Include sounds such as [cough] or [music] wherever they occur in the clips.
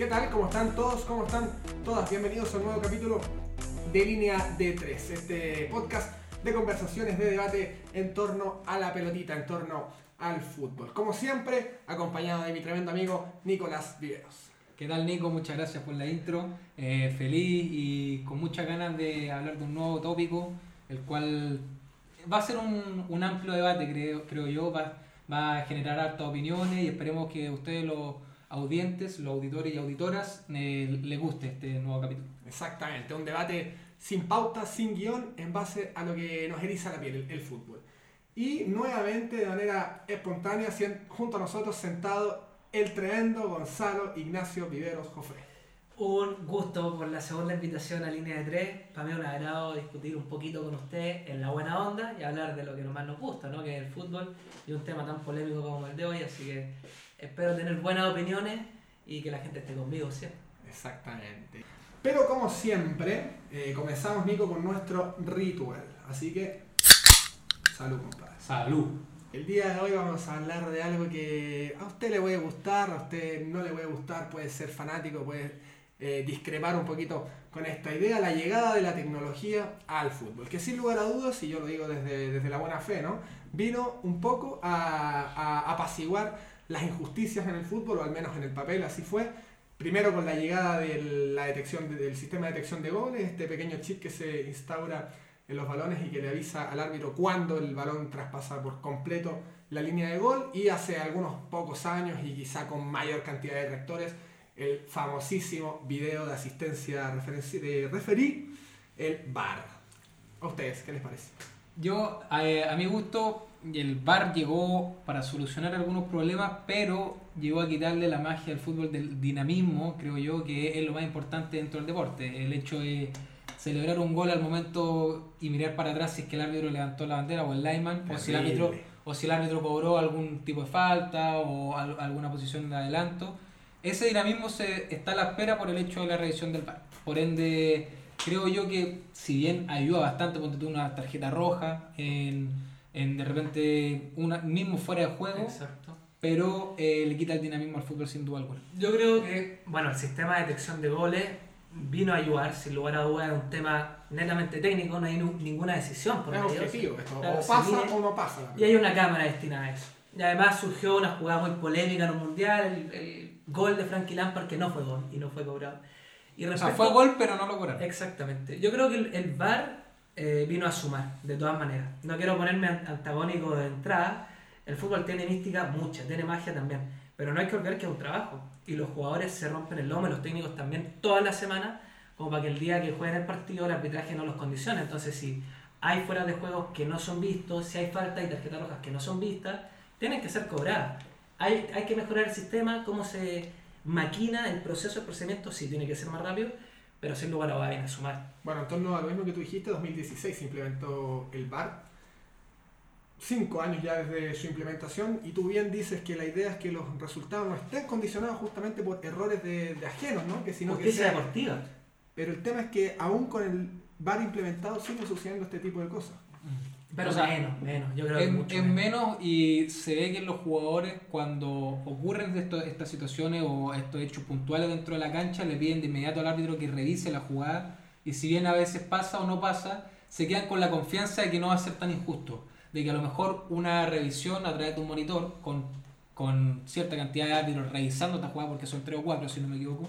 ¿Qué tal? ¿Cómo están todos? ¿Cómo están todas? Bienvenidos a un nuevo capítulo de Línea D3, este podcast de conversaciones, de debate en torno a la pelotita, en torno al fútbol. Como siempre, acompañado de mi tremendo amigo Nicolás Viveros. ¿Qué tal Nico? Muchas gracias por la intro. Eh, feliz y con muchas ganas de hablar de un nuevo tópico, el cual va a ser un, amplio debate, creo, yo. Va, a generar hartas opiniones y esperemos que ustedes los audientes, los auditores y auditoras, eh, les guste este nuevo capítulo. Exactamente, un debate sin pauta, sin guion, en base a lo que nos eriza la piel, el, el fútbol. Y nuevamente, de manera espontánea, junto a nosotros sentado el tremendo Gonzalo Ignacio Viveros Jofre. Un gusto por la segunda invitación a Línea de Tres. Para mí es un agrado discutir un poquito con usted en la buena onda y hablar de lo que más nos gusta, ¿no? que es el fútbol y un tema tan polémico como el de hoy. Así que espero tener buenas opiniones y que la gente esté conmigo siempre. Exactamente. Pero como siempre, eh, comenzamos, Nico, con nuestro ritual. Así que, salud, compadre. Salud. El día de hoy vamos a hablar de algo que a usted le puede gustar, a usted no le puede gustar, puede ser fanático, puede eh, discrepar un poquito con esta idea, la llegada de la tecnología al fútbol, que sin lugar a dudas, y yo lo digo desde, desde la buena fe, ¿no? vino un poco a, a apaciguar las injusticias en el fútbol, o al menos en el papel, así fue. Primero con la llegada de la detección, de- del sistema de detección de goles, este pequeño chip que se instaura en los balones y que le avisa al árbitro cuando el balón traspasa por completo la línea de gol y hace algunos pocos años y quizá con mayor cantidad de rectores el famosísimo video de asistencia de referí, el VAR. ¿A ustedes qué les parece? Yo, eh, a mi gusto, el VAR llegó para solucionar algunos problemas, pero llegó a quitarle la magia al fútbol del dinamismo, creo yo, que es lo más importante dentro del deporte. El hecho de celebrar un gol al momento y mirar para atrás si es que el árbitro levantó la bandera o el lineman, o si el árbitro, o si el árbitro cobró algún tipo de falta o al- alguna posición de adelanto. Ese dinamismo se está a la espera por el hecho de la revisión del VAR. Por ende, creo yo que si bien ayuda bastante, ponte tú una tarjeta roja, en, en de repente una, mismo fuera de juego, Exacto. pero eh, le quita el dinamismo al fútbol sin duda alguna. Yo creo que, bueno, el sistema de detección de goles vino a ayudar, sin lugar a dudas, es un tema netamente técnico, no hay ninguna decisión por Es objetivo esto, Claro, o pasa o no pasa. Y hay una cámara destinada a eso. Y además surgió una jugada muy polémica en un mundial, el, el gol de Frankie Lampard que no fue gol y no fue cobrado. Y O sea, respecto- fue gol, pero no lo cobraron. Exactamente. Yo creo que el, el VAR eh, vino a sumar, de todas maneras. No quiero ponerme an- antagónico de entrada. El fútbol tiene mística mucha, tiene magia también. Pero no hay que olvidar que es un trabajo. Y los jugadores se rompen el lomo, los técnicos también, toda la semana, como para que el día que jueguen el partido el arbitraje no los condicione. Entonces, si hay fuera de juegos que no son vistos, si hay faltas y tarjetas rojas que no son vistas, tienen que ser cobradas. Hay, hay que mejorar el sistema, cómo se maquina el proceso, el procedimiento, sí tiene que ser más rápido, pero sin lugar a dudas viene a sumar. Bueno, en torno a lo mismo que tú dijiste, 2016 se implementó el VAR. Cinco años ya desde su implementación y tú bien dices que la idea es que los resultados no estén condicionados justamente por errores de, de ajenos, ¿no? Que sino que Justicia sea- deportiva. Pero el tema es que aún con el VAR implementado sigue sucediendo este tipo de cosas. Pero O sea, menos, menos. Yo creo Es, que mucho es menos. menos y se ve que en los jugadores cuando ocurren esto- estas situaciones o estos hechos puntuales dentro de la cancha le piden de inmediato al árbitro que revise la jugada y si bien a veces pasa o no pasa, se quedan con la confianza de que no va a ser tan injusto, de que a lo mejor una revisión a través de un monitor con, con cierta cantidad de árbitros revisando esta jugada porque son tres o cuatro si no me equivoco,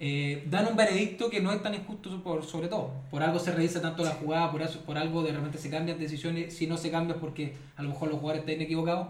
eh, dan un veredicto que no es tan injusto por, sobre todo. Por algo se revisa tanto la jugada, por, eso, por algo de repente se cambian decisiones. Si no se cambia es porque a lo mejor los jugadores están equivocados,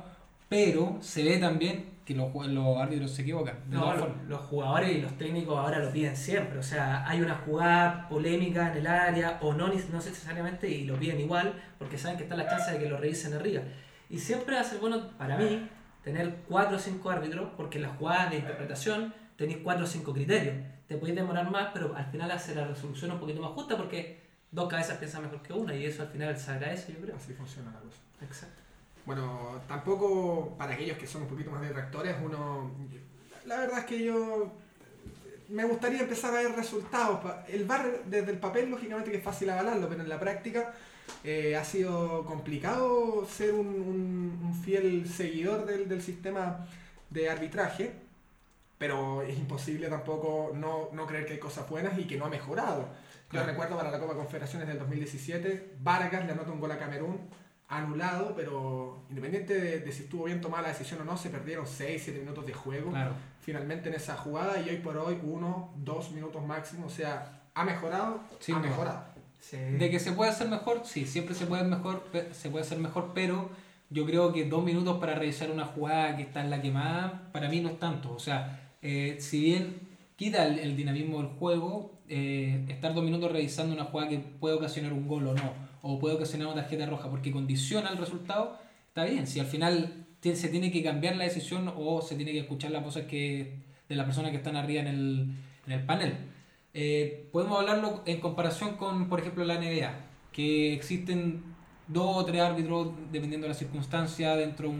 pero se ve también que los, los árbitros se equivocan. De No, todas lo- formas. los jugadores y los técnicos ahora lo piden siempre. O sea, hay una jugada polémica en el área o no, no necesariamente y lo piden igual porque saben que está la chance de que lo revisen arriba. Y siempre va a ser bueno para mí tener cuatro o cinco árbitros porque las jugadas de interpretación tenéis cuatro o cinco criterios. Te podéis demorar más, pero al final hace la resolución un poquito más justa porque dos cabezas piensan mejor que una y eso al final se agradece, yo creo. Así funciona la cosa. Exacto. Bueno, tampoco para aquellos que son un poquito más detractores, uno. La verdad es que yo. Me gustaría empezar a ver resultados. El VAR desde el papel, lógicamente que es fácil avalarlo, pero en la práctica eh, ha sido complicado ser un, un- un fiel seguidor del, del sistema de arbitraje. Pero es imposible tampoco no, no creer que hay cosas buenas y que no ha mejorado. Yo Claro. recuerdo para la Copa Confederaciones del 2017, Vargas le anota un gol a Camerún, anulado, pero independiente de, de si estuvo bien tomada la decisión o no, se perdieron 6, 7 minutos de juego Claro. finalmente en esa jugada y hoy por hoy uno, dos minutos máximo, o sea, ha mejorado, Sin ha mejorado. Sí. De que se puede hacer mejor, sí, siempre se puede, mejor, se puede hacer mejor, pero yo creo que dos minutos para revisar una jugada que está en la quemada, para mí no es tanto. O sea, eh, si bien quita el, dinamismo del juego, eh, estar dos minutos revisando una jugada que puede ocasionar un gol o no, o puede ocasionar una tarjeta roja, porque condiciona el resultado, está bien. Si al final se tiene que cambiar la decisión o se tiene que escuchar las cosas que, de las personas que están arriba en el, en el panel. Eh, podemos hablarlo en comparación con, por ejemplo, la NBA, que existen dos o tres árbitros, dependiendo de la circunstancia, dentro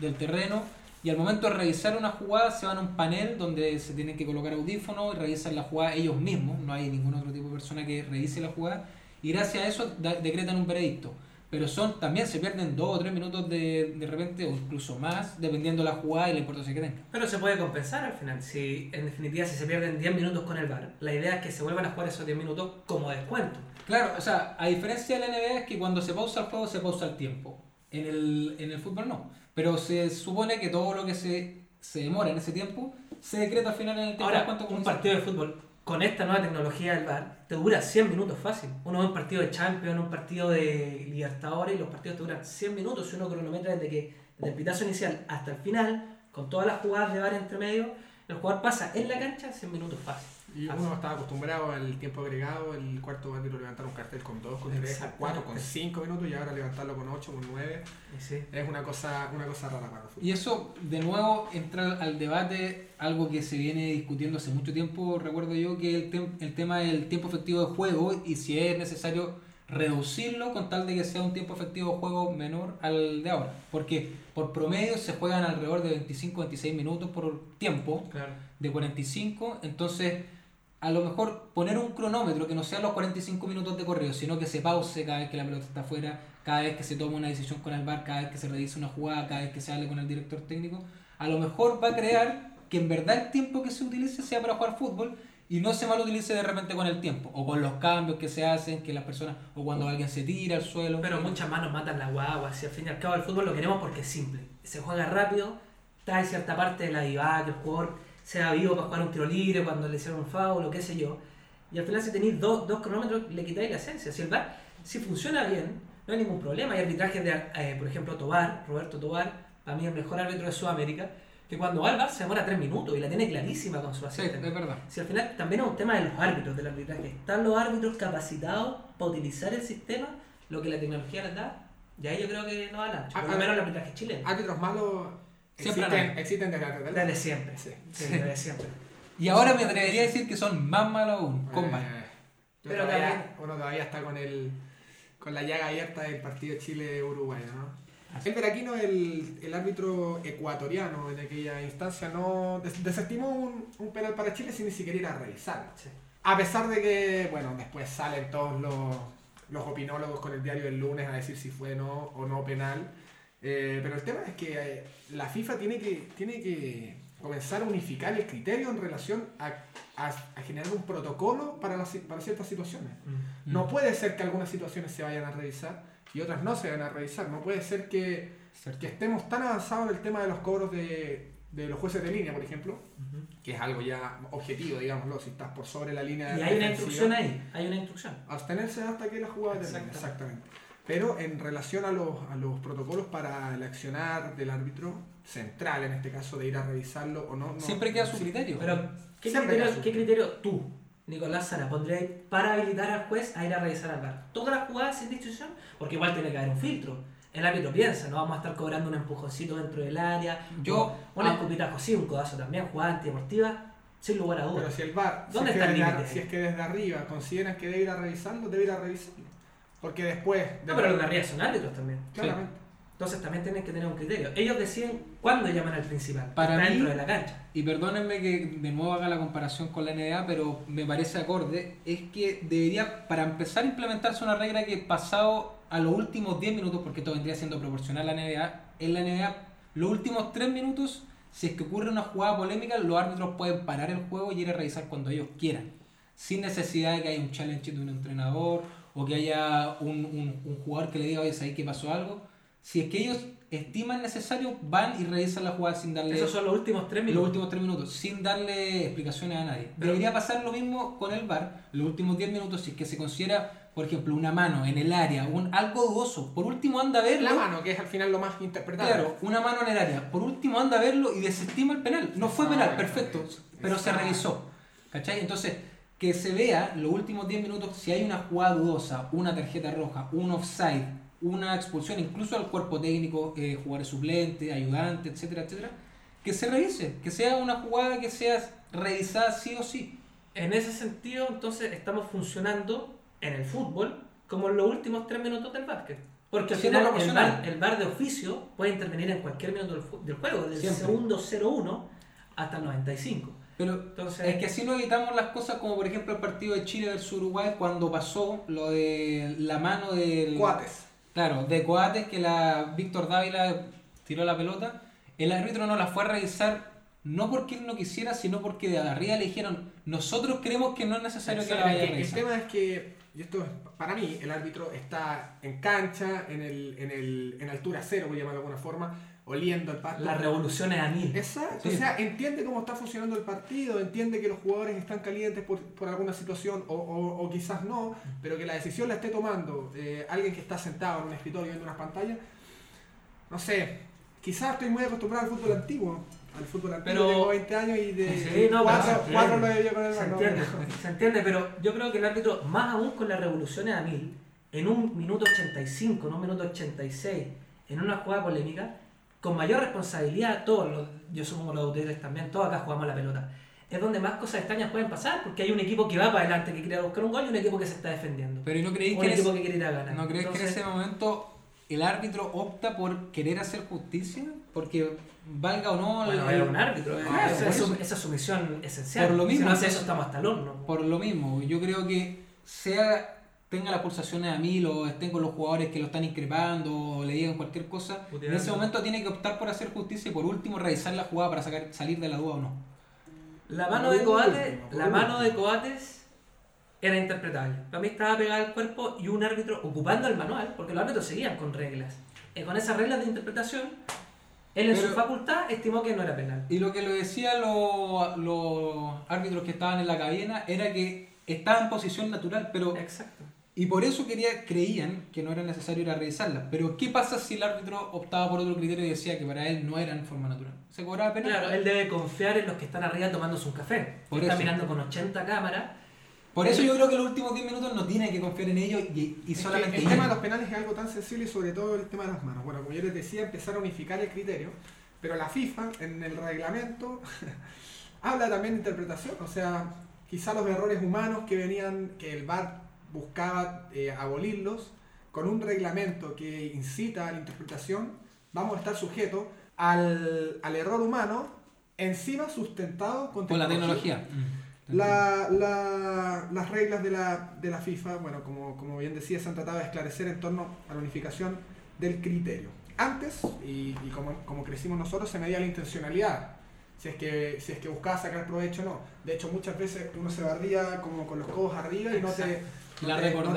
del terreno, y al momento de revisar una jugada se van a un panel donde se tienen que colocar audífonos y revisan la jugada ellos mismos, no hay ningún otro tipo de persona que revise la jugada, y gracias a eso da- decretan un veredicto. Pero son también se pierden dos o tres minutos de, de repente, o incluso más, dependiendo de la jugada y la importancia que tenga. Pero se puede compensar al final. Si en definitiva si se pierden 10 minutos con el VAR, la idea es que se vuelvan a jugar esos 10 minutos como descuento. Claro, o sea, a diferencia de la NBA es que cuando se pausa el juego se pausa el tiempo. En el, en el fútbol no. Pero se supone que todo lo que se, se demora en ese tiempo se decreta al final en el tiempo Ahora, cuánto un partido de fútbol con esta nueva tecnología del VAR te dura 100 minutos fácil. Uno ve un partido de Champions, un partido de Libertadores y los partidos te duran 100 minutos si uno cronometra desde que desde el pitazo inicial hasta el final, con todas las jugadas de VAR entre medio, el jugador pasa en la cancha 100 minutos fácil. Y uno estaba acostumbrado al tiempo agregado, el cuarto árbitro levantar un cartel con 2, con 3, con Exactamente. 4, con 5 minutos y ahora levantarlo con 8, con 9. Y sí. Es una cosa, una cosa rara para fútbol. Y eso, de nuevo, entra al debate, algo que se viene discutiendo hace mucho tiempo, recuerdo yo, que el, tem- el tema del tiempo efectivo de juego y si es necesario reducirlo con tal de que sea un tiempo efectivo de juego menor al de ahora. Porque por promedio se juegan alrededor de 25-26 minutos por tiempo, Claro. de 45, entonces a lo mejor poner un cronómetro que no sea los 45 minutos de correo, sino que se pause cada vez que la pelota está afuera, cada vez que se toma una decisión con el VAR, cada vez que se revisa una jugada, cada vez que se hable con el director técnico, a lo mejor va a crear que en verdad el tiempo que se utilice sea para jugar fútbol y no se mal utilice de repente con el tiempo, o con los cambios que se hacen, que las personas, o cuando alguien se tira al suelo. Pero muchas manos matan la guagua. Si al fin y al cabo el fútbol lo queremos porque es simple. Se juega rápido, en cierta parte de la diva, que el jugador sea vivo para jugar un tiro libre, cuando le hicieron un foul o qué sé yo. Y al final si tenéis dos, dos cronómetros le quitáis la esencia. Si el VAR, si funciona bien, no hay ningún problema. Hay arbitrajes de, eh, por ejemplo, Tobar, Roberto Tobar, para mí el mejor árbitro de Sudamérica, que cuando va al VAR se demora tres minutos y la tiene clarísima con su Sí, asistente. es verdad. Si al final también es un tema de los árbitros del arbitraje. ¿Están los árbitros capacitados para utilizar el sistema, lo que la tecnología les da? Y ahí yo creo que no va al ancho. Ah, Por lo ah, menos el arbitraje chileno. Árbitros malos Siempre existen, existen desde antes del- Desde siempre. Sí. Sí, desde siempre. [laughs] Y ahora me atrevería a decir que son más malos aún, con. Eh, Pero pero todavía, también- uno todavía está con el con la llaga abierta del partido Chile-Uruguay, ¿no? Así. El Veraquino, el, el árbitro ecuatoriano en aquella instancia, no des- desestimó un, un penal para Chile sin ni siquiera ir a revisarlo. Sí. A pesar de que, bueno, después salen todos los, los opinólogos con el diario del lunes a decir si fue no o no penal. Eh, pero el tema es que eh, la FIFA tiene que, tiene que comenzar a unificar el criterio en relación a, a- a generar un protocolo para, las, para ciertas situaciones. Mm. No puede ser que algunas situaciones se vayan a revisar y otras no se vayan a revisar. No puede ser que, Cierto. que estemos tan avanzados en el tema de los cobros de, de los jueces de línea, por ejemplo, que es algo ya objetivo, digámoslo, si estás por sobre la línea Y hay una instrucción ahí, hay una instrucción. Abstenerse hasta que la jugada termine, Exactamente. exactamente. Pero en relación a los, a los protocolos para el accionar del árbitro central, en este caso de ir a revisarlo o no, no Siempre queda su sí. criterio. Pero, ¿qué criterio. ¿qué criterio tú, Nicolás Sara, pondrías para habilitar al juez a ir a revisar al VAR? ¿Todas las jugadas sin distinción? Porque igual tiene que haber un filtro. El árbitro piensa, no vamos a estar cobrando un empujoncito dentro del área. Yo- o un ah. escupitajo, sí, un codazo también, jugada antideportiva, sin lugar a Pero dudas. si el VAR, si ¿Dónde que está el desde, límite? si es que desde arriba consideran que debe ir a revisarlo, debe ir a revisarlo. Porque después... No, pero los de arriba son árbitros también. Claramente. Entonces también tienen que tener un criterio. Ellos deciden cuándo llaman al principal. Para está mí- dentro de la cancha. Y perdónenme que de nuevo haga la comparación con la NBA, pero me parece acorde, es que debería, para empezar a implementarse una regla que pasado a los últimos 10 minutos, porque esto vendría siendo proporcional a la NBA, en la NBA los últimos 3 minutos si es que ocurre una jugada polémica, los árbitros pueden parar el juego y ir a revisar cuando ellos quieran, sin necesidad de que haya un challenge de un entrenador o que haya un, un- un jugador que le diga, oye, ¿sabes que pasó algo? Si es que ellos estiman necesario, van y revisan la jugada sin darle Esos son los últimos tres los minutos. últimos tres minutos, sin darle explicaciones a nadie. Pero- Debería pasar lo mismo con el VAR, los últimos 10 minutos, si es que se considera, por ejemplo, una mano en el área, un, algo dudoso. Por último, anda a verlo. La mano, que es al final lo más interpretable. Claro, una mano en el área. Por último, anda a verlo y desestima el penal. No fue penal, perfecto, pero se revisó. ¿Cachai? Entonces, que se vea los últimos 10 minutos si hay una jugada dudosa, una tarjeta roja, un offside, una expulsión, incluso al cuerpo técnico, eh, jugadores suplentes, ayudantes, etcétera, etcétera, que se revise, que sea una jugada que sea revisada sí o sí. En ese sentido, entonces, estamos funcionando en el fútbol como en los últimos tres minutos del básquet. Porque al final el bar, el VAR de oficio puede intervenir en cualquier minuto del, del juego, desde el segundo 0-1 hasta el 95. Pero Entonces, es que así no evitamos las cosas como por ejemplo el partido de Chile versus Uruguay cuando pasó lo de la mano del... Cuates. Claro, de Coates que la Víctor Dávila tiró la pelota, el árbitro no la fue a revisar no porque él no quisiera, sino porque de arriba le dijeron, nosotros creemos que no es necesario que la vaya a el revisar. tema es que, y esto es, para mí, el árbitro está en cancha, en, el, en, el, en altura cero, por llamarlo de alguna forma, oliendo el pasto. las revoluciones a mil. Exacto, Sí. o sea, entiende cómo está funcionando el partido, entiende que los jugadores están calientes por, por alguna situación o, o- o quizás no, pero que la decisión la esté tomando eh, alguien que está sentado en un escritorio viendo unas pantallas. No sé, quizás estoy muy acostumbrado al fútbol antiguo, al fútbol antiguo, Pero- tengo 20 años y de Sí, no, cuatro, cuatro lo con el Se entiende, se entiende, pero yo creo que el árbitro, más aún con las revoluciones a mil, en un minuto 85, en un minuto 86, en una jugada polémica, con mayor responsabilidad, todos, los, yo supongo los autores también, todos acá jugamos la pelota. Es donde más cosas extrañas pueden pasar, porque hay un equipo que va para adelante, que quiere buscar un gol, y un equipo que se está defendiendo. Pero ¿y no creéis que, ese- quiere ir a ganar. ¿no creéis que en Entonces, ese momento el árbitro opta por querer hacer justicia? Porque valga o no... Bueno, el- es un árbitro, Claro, esa, es su, esa es su misión esencial. Por lo mismo, si no hace entonces- eso, estamos hasta el horno. Por lo mismo, yo creo que sea tenga las pulsaciones a mil o estén con los jugadores que lo están increpando o le digan cualquier cosa, en ese momento tiene que optar por hacer justicia y por último revisar la jugada para sacar, salir de la duda o no. La mano de Coates, la mano de Coates era interpretable. Para mí estaba pegada al cuerpo y un árbitro ocupando el manual, porque los árbitros seguían con reglas. Y con esas reglas de interpretación, él en Pero- su facultad estimó que no era penal. Y lo que lo decían los, los árbitros que estaban en la cabina era que estaba en posición natural, pero Exacto. Y por eso quería, creían que no era necesario ir a revisarla. Pero ¿qué pasa si el árbitro optaba por otro criterio y decía que para él no era en forma natural? ¿Se cobraba penal? Claro, él debe confiar en los que están arriba tomándose un café. Por está eso. mirando con 80 cámaras. Por eso yo creo que los últimos 10 minutos no tienen que confiar en ellos y, y solamente el tema de los penales es algo tan sensible y sobre todo el tema de las manos. Bueno, como yo les decía, empezar a unificar el criterio, pero la FIFA en el reglamento [laughs] habla también de interpretación, o sea, quizá los errores humanos que venían, que el VAR buscaba eh, abolirlos, con un reglamento que incita a la interpretación, vamos a estar sujetos al, al error humano, encima sustentado con Con la tecnología. la- la- las reglas de la, de la FIFA, bueno, como, como bien decía, se han tratado de esclarecer en torno a la unificación del criterio. Antes, y, y como, como crecimos nosotros, se medía la intencionalidad. Si es, que, si es que buscaba sacar provecho o no. De hecho, muchas veces uno se barría como con los codos arriba y no te, La te- no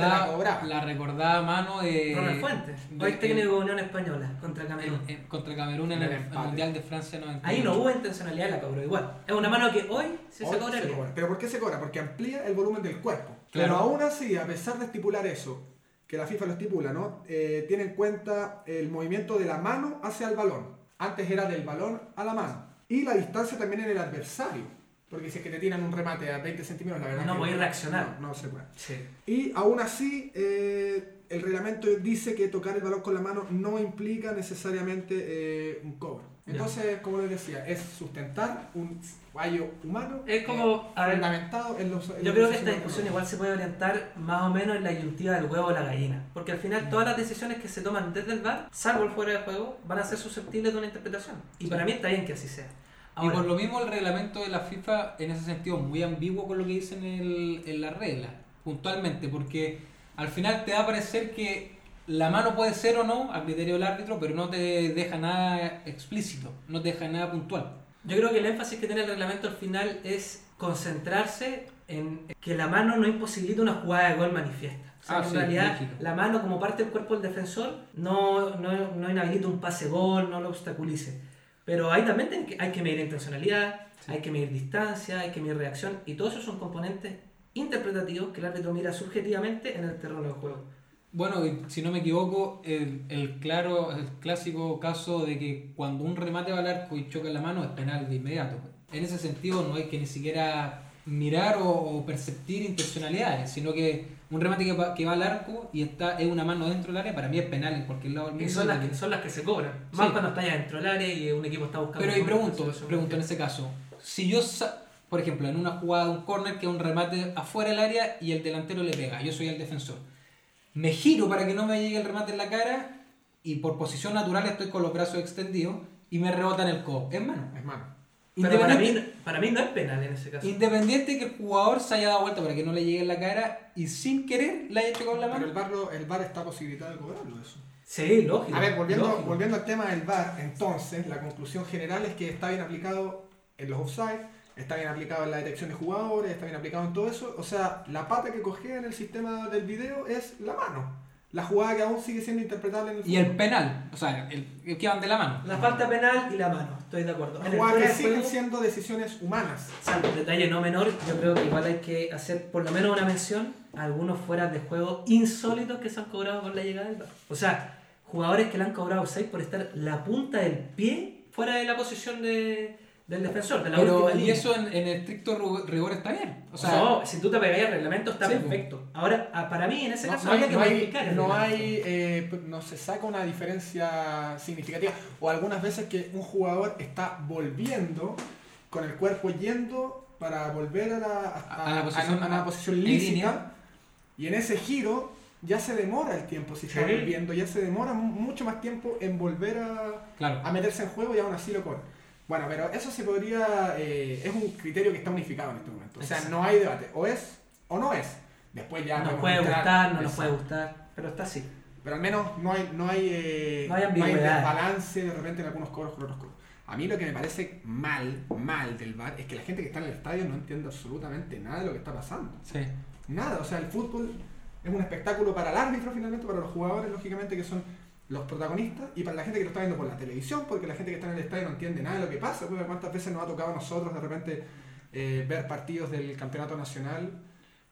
la recordada mano de. Ronald Fuentes, hoy técnico de Unión Española contra Camerún. en- en- contra Camerún en el, el. Mundial de Francia 98. Ahí no hubo intencionalidad, la cobró igual. Es una mano que hoy se Hoy se se cobraría. cobra. ¿Pero por qué se cobra? Porque amplía el volumen del cuerpo. Claro. Pero aún así, a pesar de estipular eso, que la FIFA lo estipula, ¿no? Eh, tiene en cuenta el movimiento de la mano hacia el balón. Antes era del balón a la mano. Y la distancia también en el adversario. Porque si es que te tiran un remate a 20 centímetros, la verdad No podéis reaccionar. No, no se puede. Sí. Y aún así, eh, el reglamento dice que tocar el balón con la mano no implica necesariamente eh, un cobro. Entonces, como les decía, es sustentar un fallo humano Es como, eh, a ver, en los... en Yo creo que esta discusión igual se puede orientar más o menos en la disyuntiva del huevo o la gallina. Porque al final todas las decisiones que se toman desde el VAR, salvo el fuera de juego, van a ser susceptibles de una interpretación. Y para mí está bien que así sea. Y Ahora, por lo mismo el reglamento de la FIFA en ese sentido es muy ambiguo con lo que dicen en, el- en la regla, puntualmente, porque al final te va a parecer que la mano puede ser o no a criterio del árbitro, pero no te deja nada explícito, no te deja nada puntual. Yo creo que el énfasis que tiene el reglamento al final es concentrarse en que la mano no imposibilita una jugada de gol manifiesta. O sea, Ah, en sí, realidad lógico. la mano como parte del cuerpo del defensor no, no, no inhabilita un pase gol, no lo obstaculice. Pero ahí también ten que- hay que medir intencionalidad, Sí. hay que medir distancia, hay que medir reacción y todos esos son componentes interpretativos que el árbitro mira subjetivamente en el terreno del juego. Bueno, si no me equivoco, el, el claro, el clásico caso de que cuando un remate va al arco y choca en la mano es penal de inmediato. En ese sentido no hay que ni siquiera mirar o, o perceptir intencionalidades, sino que un remate que va, que va al arco y está es una mano dentro del área, para mí es penal en cualquier lado del Y mundo. son las, que, son las que se cobran. Más Sí. cuando está ya dentro del área y un equipo está buscando. Pero y pregunto, pregunto en ese caso, si yo, por ejemplo, en una jugada de un corner que es un remate afuera del área y el delantero le pega, yo soy el defensor, me giro para que no me llegue el remate en la cara y por posición natural estoy con los brazos extendidos y me rebota en el codo, es mano. Es mano. Pero para mí, Independiente, para mí no es penal en ese caso. independiente que el jugador se haya dado vuelta para que no le llegue en la cara y sin querer le haya hecho con la Pero mano. el VAR, lo- el VAR está posibilitado de cobrarlo eso. Sí, lógico. A ver, volviendo, lógico. volviendo al tema del VAR, entonces la conclusión general es que está bien aplicado en los offside, está bien aplicado en la detección de jugadores, está bien aplicado en todo eso. O sea, la pata que cogea en el sistema del video es la mano. La jugada que aún sigue siendo interpretable en el Y el penal, o sea, el, el que van de la mano. La falta penal y la mano, estoy de acuerdo. En La el jugada fuera que siguen juego, siendo decisiones humanas. salvo un detalle no menor, yo creo que igual hay que hacer por lo menos una mención a algunos fueras de juego insólitos que se han cobrado con la llegada del VAR. O sea, jugadores que le han cobrado 6 por estar la punta del pie fuera de la posición de, del defensor, de la Pero última y línea. eso en, en estricto rigor está bien. O sea, no, si tú te pegáis al reglamento está Sí, perfecto. Ahora, ah, para mí en ese No, caso no hay, habría que no hay- modificar el no hay, eh, no se saca una diferencia significativa. O algunas veces que un jugador está volviendo con el cuerpo yendo para volver a la, a, A la posición- a una posición lícita. línea. Y en ese giro ya se demora el tiempo, si está Sí. volviendo, ya se demora mu- mucho más tiempo en volver a, claro. a meterse en juego y aún así lo cobra. Bueno, pero eso se podría. eh, es un criterio que está unificado en este momento. O sea, Exacto. no hay debate. O es o no es. Después ya. nos puede entrar- gustar, no nos puede gustar, pero está así. Pero al menos no hay, no hay, eh, No hay ambigüedad. desbalance de repente en algunos cobros con otros cobros. A mí lo que me parece mal, mal del VAR es que la gente que está en el estadio no entiende absolutamente nada de lo que está pasando. Sí. Nada, o sea, el fútbol es un espectáculo para el árbitro finalmente, para los jugadores, lógicamente, que son los protagonistas, y para la gente que lo está viendo por la televisión, porque la gente que está en el estadio no entiende nada de lo que pasa. Porque ¿Cuántas veces nos ha tocado a nosotros de repente eh, ver partidos del campeonato nacional?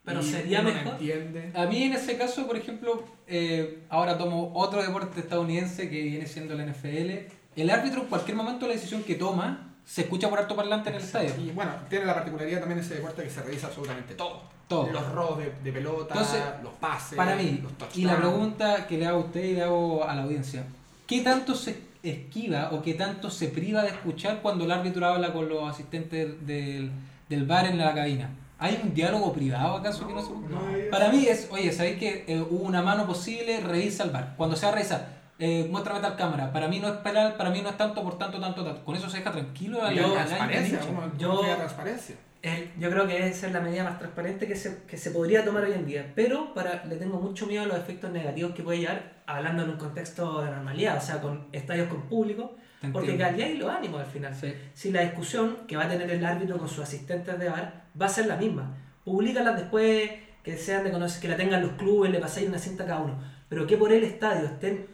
Pero y sería uno no mejor. entiende. A mí en ese caso, por ejemplo, eh, ahora tomo otro deporte estadounidense que viene siendo la NFL. El árbitro en cualquier momento la decisión que toma se escucha por alto parlante en el estadio. Y bueno, tiene la particularidad también ese deporte que se revisa absolutamente todo. Todo. Los robos de, de pelota, Entonces, los pases, Para mí, los touchdowns. y la pregunta que le hago a usted y le hago a la audiencia, ¿qué tanto se esquiva o qué tanto se priva de escuchar cuando el árbitro habla con los asistentes del, del bar en la cabina? ¿Hay un diálogo privado acaso que no se no hay- Para mí es, oye, ¿sabéis que eh, hubo una mano posible? Revisa el bar. Cuando sea revisa, eh, muéstrame tal cámara. Para mí no es penal, para mí no es tanto, por tanto, tanto, tanto. Con eso se deja tranquilo a Y la- la a la- transparencia, al ¿cómo, hincha. cómo Yo- crea transparencia? El- yo creo que esa es la medida más transparente que se, que se podría tomar hoy en día, pero para, le tengo mucho miedo a los efectos negativos que puede llevar hablando en un contexto de normalidad, o sea, con estadios con público, porque calidad y los ánimos al final. Sí. Si la discusión que va a tener el árbitro con sus asistentes de bar va a ser la misma, publícalas después, que sean de conocer, que la tengan los clubes, le pasáis una cinta a cada uno, pero que por el estadio estén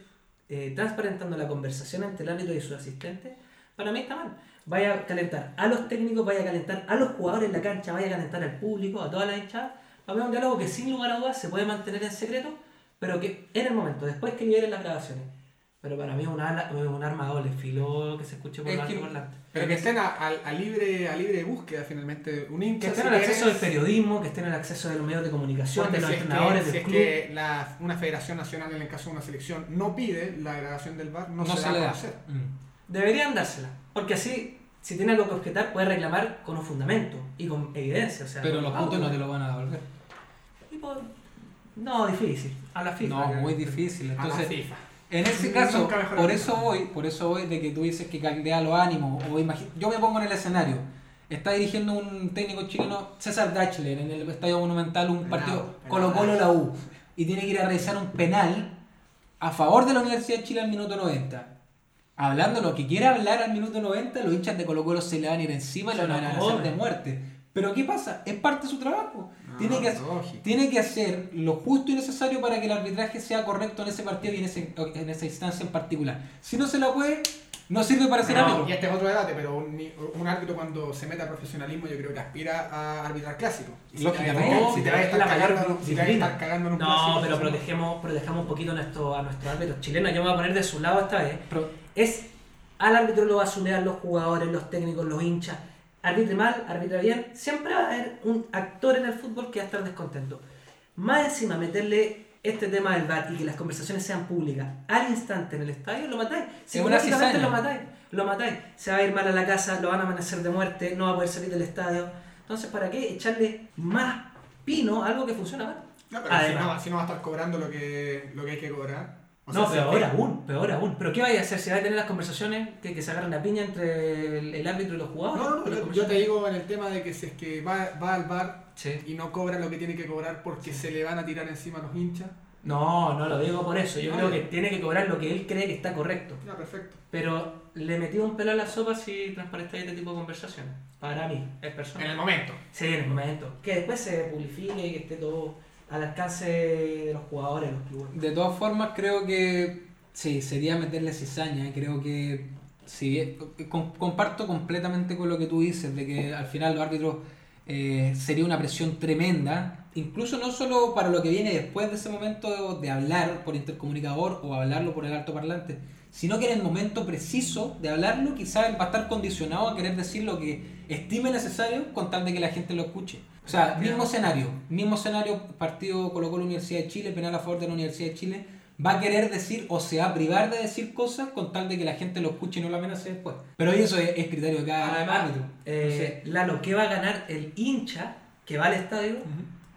eh, transparentando la conversación entre el árbitro y sus asistentes, para mí está mal. Vaya a calentar a los técnicos, vaya a calentar a los jugadores en la cancha, vaya a calentar al público, a toda la hinchada. Para mí un diálogo que sin lugar a dudas se puede mantener en secreto, pero que en el momento, después que liberen las grabaciones. Pero para mí es un, ala- es un arma de doble filo que se escuche por Es la que- por delante. Pero que estén a, a- a libre, a libre búsqueda finalmente. Un hincha, Que estén si al acceso del periodismo, que estén al acceso de los medios de comunicación, porque de los si es que- entrenadores, si del es que la- una federación nacional, en el caso de una selección, no pide la grabación del VAR, no, No, se, se da le a da. conocer. Mm. Deberían dársela, porque así, si tiene algo que objetar, puede reclamar con un fundamento y con evidencia. O sea, Pero los puntos no te lo van a devolver. Y por- No, difícil. A la FIFA. No, muy difícil. A la Entonces, FIFA. En ese caso, por eso voy, por eso voy de que tú dices que caldea los ánimos, o yo me pongo en el escenario, está dirigiendo un técnico chileno, César Dachler, en el Estadio Monumental, un partido penado. Colo Colo la U, y tiene que ir a realizar un penal a favor de la Universidad de Chile al minuto 90. hablando lo que quiera hablar al minuto 90, los hinchas de Colo Colo se le van a ir encima y lo van a hacer de muerte. Pero ¿qué pasa? Es parte de su trabajo. No, tiene, que, lógico. tiene que hacer lo justo y necesario para que el arbitraje sea correcto en ese partido y en, ese- en esa instancia en particular. Si no se la puede, no sirve para ser No, árbitro. y este es otro debate, pero un, un árbitro cuando se mete al profesionalismo yo creo que aspira a arbitrar clásico. Te a Lógicamente. si te vas a estar cagando, si te vas a estar cagando en un No, clásico, pero pues, protegemos, protejamos un poquito a, nuestro, a nuestros árbitros chilenos. Yo me voy a poner de su lado esta vez. Pero- Es al árbitro lo basurean los jugadores, los técnicos, los hinchas. Arbitre mal, arbitra bien. Siempre va a haber un actor en el fútbol que va a estar descontento. Más encima, meterle este tema del VAR y que las conversaciones sean públicas al instante en el estadio, lo matáis. Psicológicamente lo matáis. Lo matáis. Se va a ir mal a la casa, lo van a amanecer de muerte, no va a poder salir del estadio. Entonces, ¿para qué echarle más pino a algo que funciona mal? No, pero si Además. no, si no va a estar cobrando lo que, lo que hay que cobrar. O no, sea, peor que- aún, peor aún. ¿Pero qué vaya a hacer? ¿Se va a tener las conversaciones que, que se agarran la piña entre el, el árbitro y los jugadores? No, no, ¿Las yo, te digo en el tema de que si es que va, va al bar Sí. y no cobra lo que tiene que cobrar porque se le van a tirar encima los hinchas. No, no lo digo por eso. Yo Ah, creo que tiene que cobrar lo que él cree que está correcto. Ya, perfecto. Pero le metió un pelo a la sopa si transparente este tipo de conversaciones. Para mí, es En personal. el momento. Sí, en el momento. Que después se publique y que esté todo al alcance de los jugadores, de los clubes. De todas formas, creo que sí, sería meterle cizaña. Creo que sí, com- comparto completamente con lo que tú dices, de que al final los árbitros eh, sería una presión tremenda, incluso no solo para lo que viene después de ese momento de hablar por intercomunicador o hablarlo por el alto parlante, sino que en el momento preciso de hablarlo, quizás él va a estar condicionado a querer decir lo que estime necesario con tal de que la gente lo escuche. O sea, mismo escenario, mismo escenario, partido Colo Colo Universidad de Chile, penal a favor de la Universidad de Chile, va a querer decir o se va a privar de decir cosas con tal de que la gente lo escuche y no lo amenace después. Pero eso es, es criterio de cada Además, árbitro. eh, Lalo, ¿qué va a ganar el hincha que va al estadio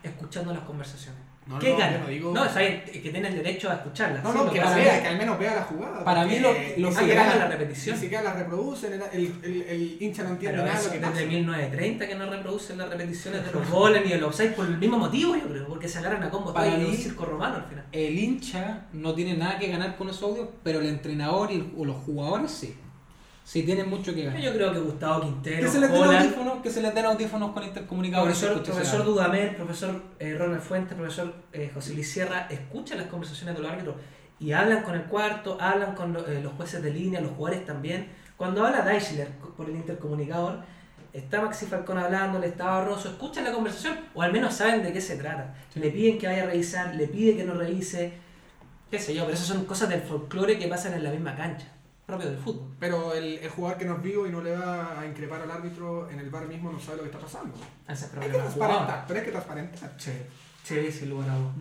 escuchando las conversaciones? No, ¿Qué no, gana? no digo- No, está bien, que tiene el derecho a escucharlas. No, sí, no, que la es vea, que al menos vea la jugada. Para mí lo- lo que gana la la repetición. Ni siquiera la reproducen, el, el, el, el hincha no entiende Pero nada de eso lo que desde pasa. 1930 que no reproducen las repeticiones de los goles ni el offside por el mismo motivo, yo creo, porque se agarran a combo Para mí- un circo romano al final. El hincha no tiene nada que ganar con esos audios, pero el entrenador y el- o los jugadores sí. Sí tienen mucho que ganar. Yo creo que Gustavo Quintero, Que se les den audífonos, que se les den audífonos con intercomunicadores. profesor, profesor. Dudamel, profesor eh, Ronald Fuentes, profesor eh, José Luis Sierra, escuchan las conversaciones de los árbitros y hablan con el cuarto, hablan con lo- eh, los jueces de línea, los jugadores también. Cuando habla Deichler por el intercomunicador, está Maxi Falcón hablando, le está Barroso, escuchan la conversación o al menos saben de qué se trata. Le piden que vaya a revisar, le pide que no revise, qué sé yo, pero esas son cosas del folclore que pasan en la misma cancha, propio del fútbol. Pero el, el jugador que no es vivo y no le va a increpar al árbitro en el bar mismo no sabe lo que está pasando. Ese es el Hay que problema del jugador. transparentar, pero hay que transparentar. Sí, sí, sin lugar a dudas.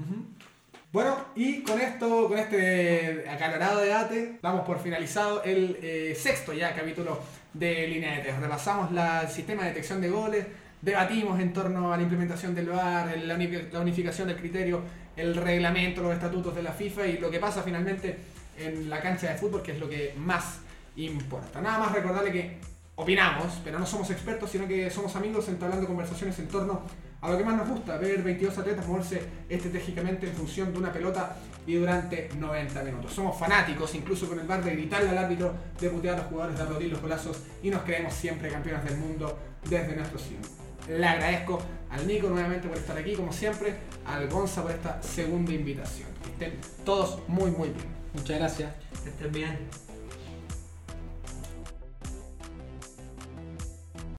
Bueno, y con esto, con este acalorado debate, damos por finalizado el eh, sexto ya capítulo de Línea de Tres. Repasamos la, el sistema de detección de goles, debatimos en torno a la implementación del VAR, la unificación del criterio, el reglamento, los estatutos de la FIFA y lo que pasa finalmente en la cancha de fútbol, que es lo que más importa. Nada más recordarle que opinamos, pero no somos expertos, sino que somos amigos entablando conversaciones en torno a lo que más nos gusta, ver 22 atletas moverse estratégicamente en función de una pelota y durante 90 minutos. Somos fanáticos, incluso con el bar de gritarle al árbitro, de putear a los jugadores, de aplaudir los golazos y nos creemos siempre campeones del mundo desde nuestro cielo. Le agradezco al Nico nuevamente por estar aquí, como siempre, al Gonza por esta segunda invitación. Que estén todos muy, muy bien. Muchas gracias. Que estén bien.